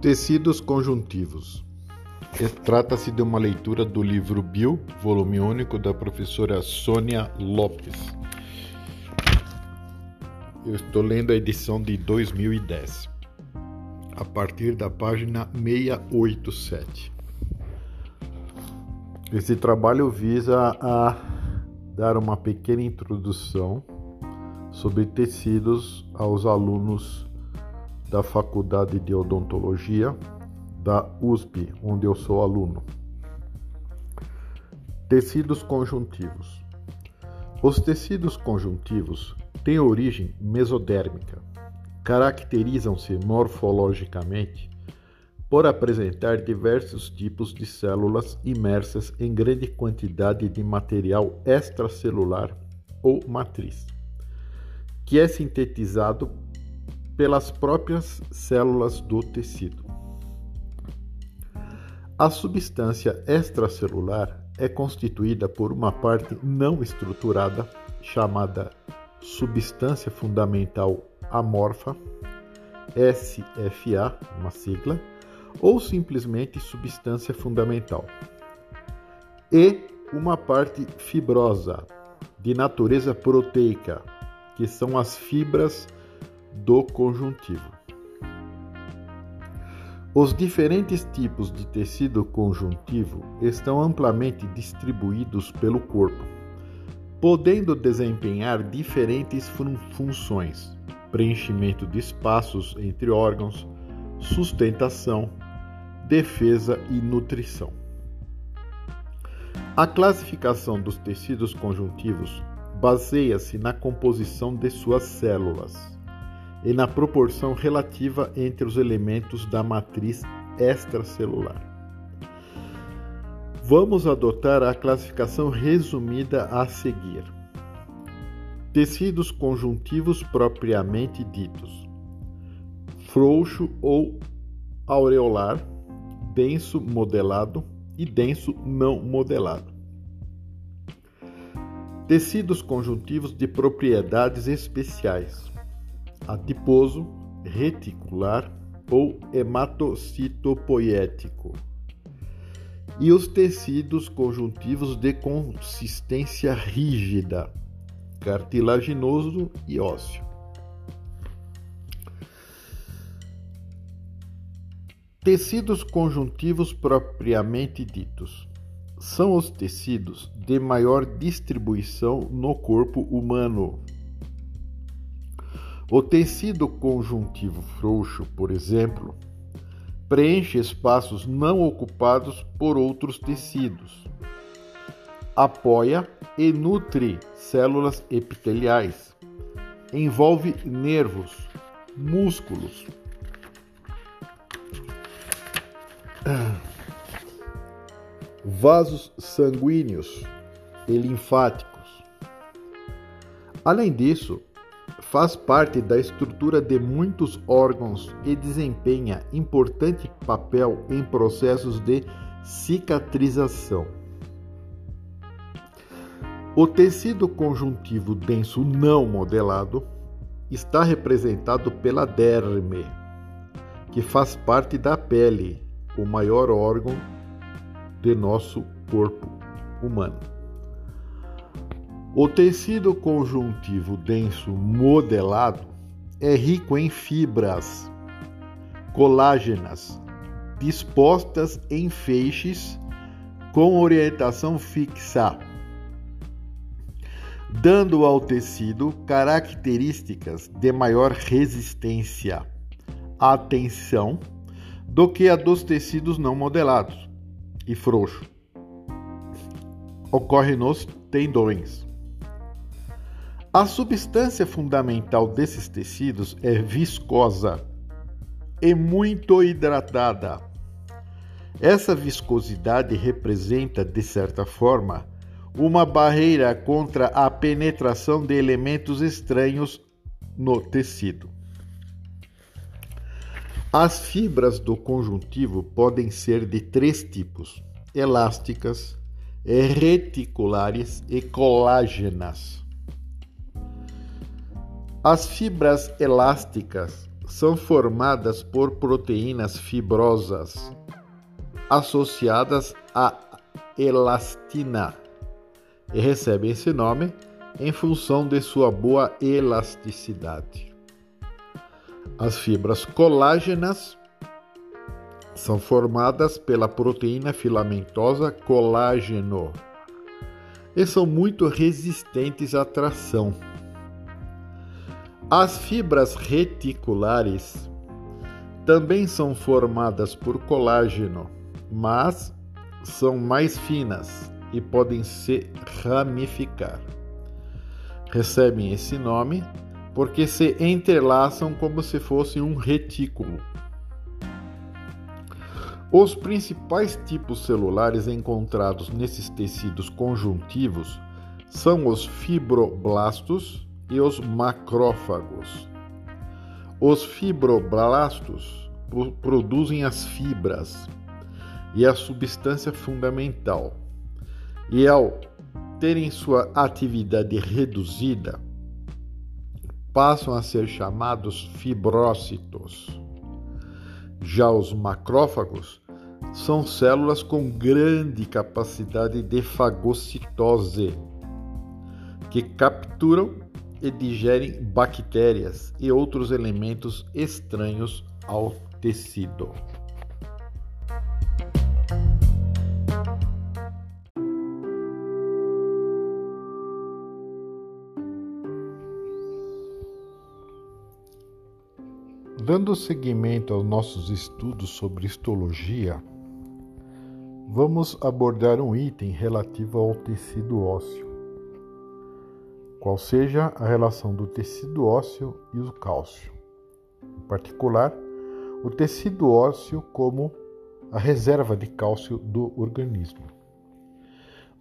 Tecidos conjuntivos. Trata-se de uma leitura do livro Bio, volume único, da professora Sônia Lopes. Eu estou lendo a edição de 2010, a partir da página 687. Esse trabalho visa a dar uma pequena introdução sobre tecidos aos alunos da Faculdade de Odontologia da USP, onde eu sou aluno. Tecidos conjuntivos. Os tecidos conjuntivos têm origem mesodérmica. Caracterizam-se morfologicamente por apresentar diversos tipos de células imersas em grande quantidade de material extracelular ou matriz, que é sintetizado pelas próprias células do tecido. A substância extracelular é constituída por uma parte não estruturada, chamada substância fundamental amorfa, SFA, uma sigla, ou simplesmente substância fundamental, e uma parte fibrosa, de natureza proteica, que são as fibras do conjuntivo. Os diferentes tipos de tecido conjuntivo estão amplamente distribuídos pelo corpo, podendo desempenhar diferentes fun funções: preenchimento de espaços entre órgãos, sustentação, defesa e nutrição. A classificação dos tecidos conjuntivos baseia-se na composição de suas células e na proporção relativa entre os elementos da matriz extracelular. Vamos adotar a classificação resumida a seguir. Tecidos conjuntivos propriamente ditos: frouxo ou aureolar, denso modelado e denso não modelado. Tecidos conjuntivos de propriedades especiais, adiposo, reticular ou hematocitopoético. E os tecidos conjuntivos de consistência rígida, cartilaginoso e ósseo. Tecidos conjuntivos propriamente ditos são os tecidos de maior distribuição no corpo humano o tecido conjuntivo frouxo, por exemplo, preenche espaços não ocupados por outros tecidos, apoia e nutre células epiteliais, envolve nervos, músculos, vasos sanguíneos e linfáticos. Além disso, faz parte da estrutura de muitos órgãos e desempenha importante papel em processos de cicatrização. O tecido conjuntivo denso não modelado está representado pela derme, que faz parte da pele, o maior órgão de nosso corpo humano. O tecido conjuntivo denso modelado é rico em fibras colágenas dispostas em feixes com orientação fixa, dando ao tecido características de maior resistência à tensão do que a dos tecidos não modelados e frouxo. Ocorre nos tendões. A substância fundamental desses tecidos é viscosa e muito hidratada. Essa viscosidade representa, de certa forma, uma barreira contra a penetração de elementos estranhos no tecido. As fibras do conjuntivo podem ser de três tipos: elásticas, reticulares e colágenas. As fibras elásticas são formadas por proteínas fibrosas associadas à elastina e recebem esse nome em função de sua boa elasticidade. As fibras colágenas são formadas pela proteína filamentosa colágeno e são muito resistentes à tração. As fibras reticulares também são formadas por colágeno, mas são mais finas e podem se ramificar. Recebem esse nome porque se entrelaçam como se fosse um retículo. Os principais tipos celulares encontrados nesses tecidos conjuntivos são os fibroblastos e os macrófagos. Os fibroblastos produzem as fibras e a substância fundamental, e ao terem sua atividade reduzida, passam a ser chamados fibrócitos. Já os macrófagos são células com grande capacidade de fagocitose, que capturam e digerem bactérias e outros elementos estranhos ao tecido. Dando seguimento aos nossos estudos sobre histologia, vamos abordar um item relativo ao tecido ósseo, qual seja a relação do tecido ósseo e o cálcio. Em particular, o tecido ósseo como a reserva de cálcio do organismo.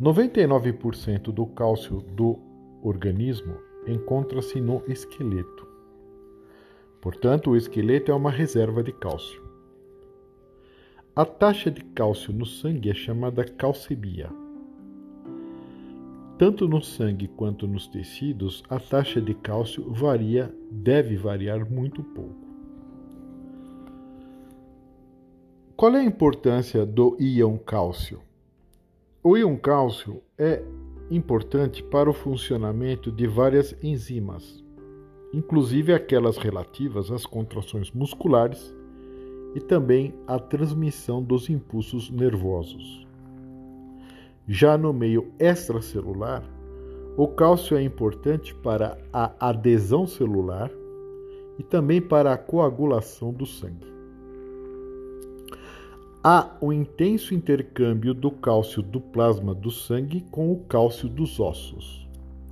99% do cálcio do organismo encontra-se no esqueleto. Portanto, o esqueleto é uma reserva de cálcio. A taxa de cálcio no sangue é chamada calcemia. Tanto no sangue quanto nos tecidos, a taxa de cálcio varia, deve variar muito pouco. Qual é a importância do íon cálcio? O íon cálcio é importante para o funcionamento de várias enzimas, inclusive aquelas relativas às contrações musculares e também à transmissão dos impulsos nervosos. Já no meio extracelular, o cálcio é importante para a adesão celular e também para a coagulação do sangue. Há o intenso intercâmbio do cálcio do plasma do sangue com o cálcio dos ossos.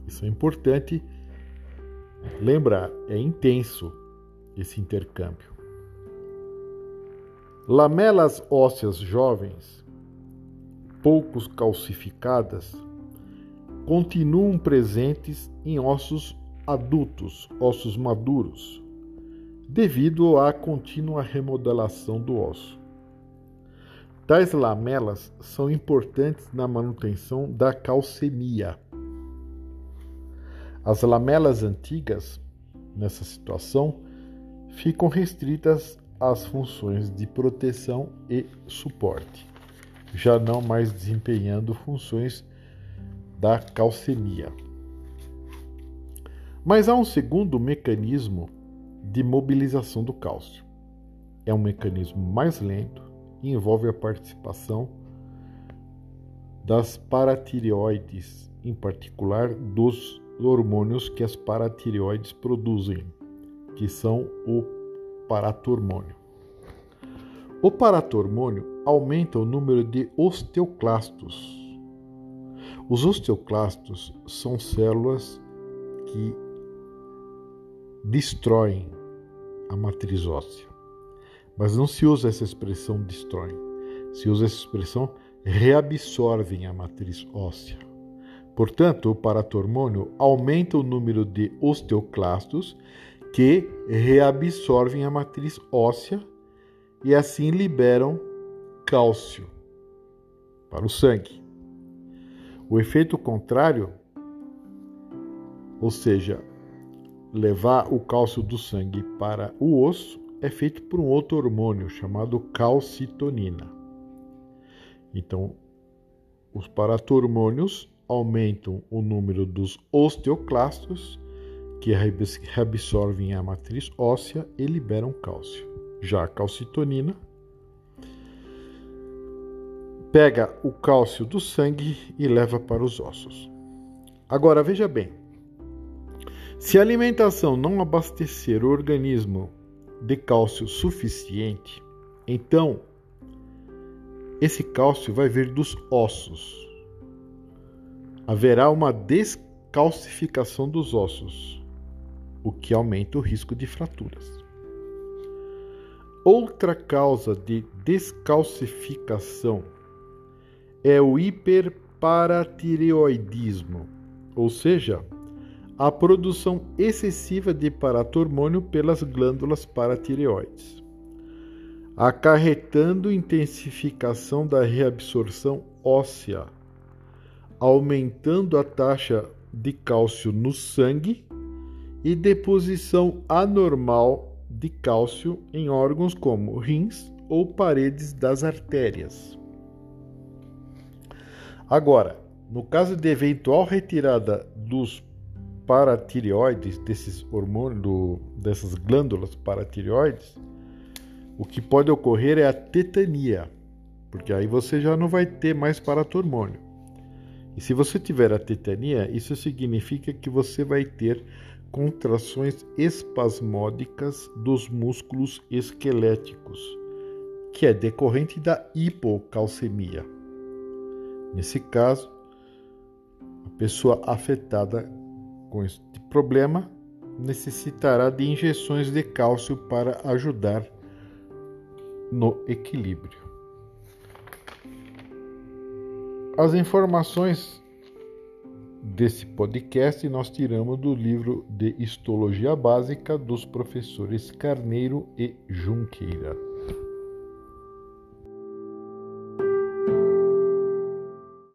Isso é importante Lembra, é intenso esse intercâmbio. Lamelas ósseas jovens, poucos calcificadas, continuam presentes em ossos adultos, ossos maduros, devido à contínua remodelação do osso. Tais lamelas são importantes na manutenção da calcemia as lamelas antigas, nessa situação, ficam restritas às funções de proteção e suporte, já não mais desempenhando funções da calcemia. Mas há um segundo mecanismo de mobilização do cálcio. É um mecanismo mais lento e envolve a participação das paratireoides, em particular dos hormônios que as paratireoides produzem, que são o paratormônio. O paratormônio aumenta o número de osteoclastos. Os osteoclastos são células que destroem a matriz óssea. Mas não se usa essa expressão destroem, se usa essa expressão reabsorvem a matriz óssea. Portanto, o paratormônio aumenta o número de osteoclastos que reabsorvem a matriz óssea e assim liberam cálcio para o sangue. O efeito contrário, ou seja, levar o cálcio do sangue para o osso é feito por um outro hormônio chamado calcitonina. Então, os paratormônios aumentam o número dos osteoclastos, que reabsorvem a matriz óssea e liberam cálcio. Já a calcitonina pega o cálcio do sangue e leva para os ossos. Agora veja bem: se a alimentação não abastecer o organismo de cálcio suficiente, então esse cálcio vai vir dos ossos. Haverá uma descalcificação dos ossos, o que aumenta o risco de fraturas. Outra causa de descalcificação é o hiperparatireoidismo, ou seja, a produção excessiva de paratormônio pelas glândulas paratireoides, acarretando intensificação da reabsorção óssea, aumentando a taxa de cálcio no sangue e deposição anormal de cálcio em órgãos como rins ou paredes das artérias. Agora, no caso de eventual retirada dos paratireoides, desses hormônios, do, dessas glândulas paratireoides, o que pode ocorrer é a tetania, porque aí você já não vai ter mais paratormônio. E se você tiver a tetania, isso significa que você vai ter contrações espasmódicas dos músculos esqueléticos, que é decorrente da hipocalcemia. Nesse caso, a pessoa afetada com este problema necessitará de injeções de cálcio para ajudar no equilíbrio. As informações desse podcast nós tiramos do livro de Histologia Básica dos professores Carneiro e Junqueira.